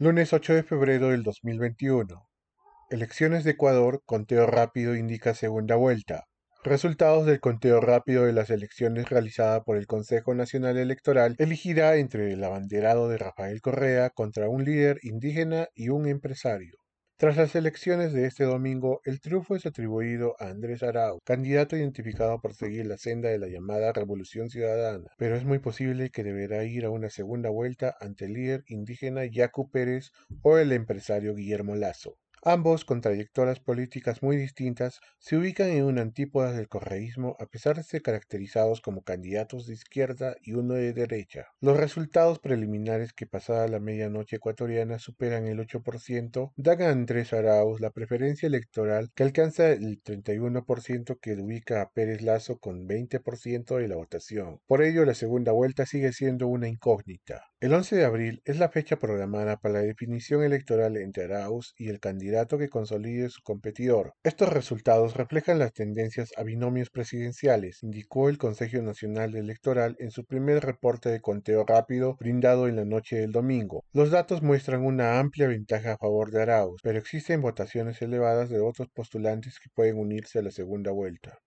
Lunes 8 de febrero del 2021. Elecciones de Ecuador, conteo rápido indica segunda vuelta. Resultados del conteo rápido de las elecciones realizada por el Consejo Nacional Electoral elegirá entre el abanderado de Rafael Correa contra un líder indígena y un empresario. Tras las elecciones de este domingo, el triunfo es atribuido a Andrés Arauz, candidato identificado por seguir la senda de la llamada Revolución Ciudadana, pero es muy posible que deberá ir a una segunda vuelta ante el líder indígena Yacu Pérez o el empresario Guillermo Lazo. Ambos, con trayectorias políticas muy distintas, se ubican en un antípodas del correísmo a pesar de ser caracterizados como candidatos de izquierda y uno de derecha. Los resultados preliminares que pasada la medianoche ecuatoriana superan el 8% dan a Andrés Arauz la preferencia electoral que alcanza el 31% que ubica a Pérez Lazo con 20% de la votación. Por ello, la segunda vuelta sigue siendo una incógnita. El 11 de abril es la fecha programada para la definición electoral entre Arauz y el candidato que consolide su competidor. Estos resultados reflejan las tendencias a binomios presidenciales, indicó el Consejo Nacional Electoral en su primer reporte de conteo rápido brindado en la noche del domingo. Los datos muestran una amplia ventaja a favor de Arauz, pero existen votaciones elevadas de otros postulantes que pueden unirse a la segunda vuelta.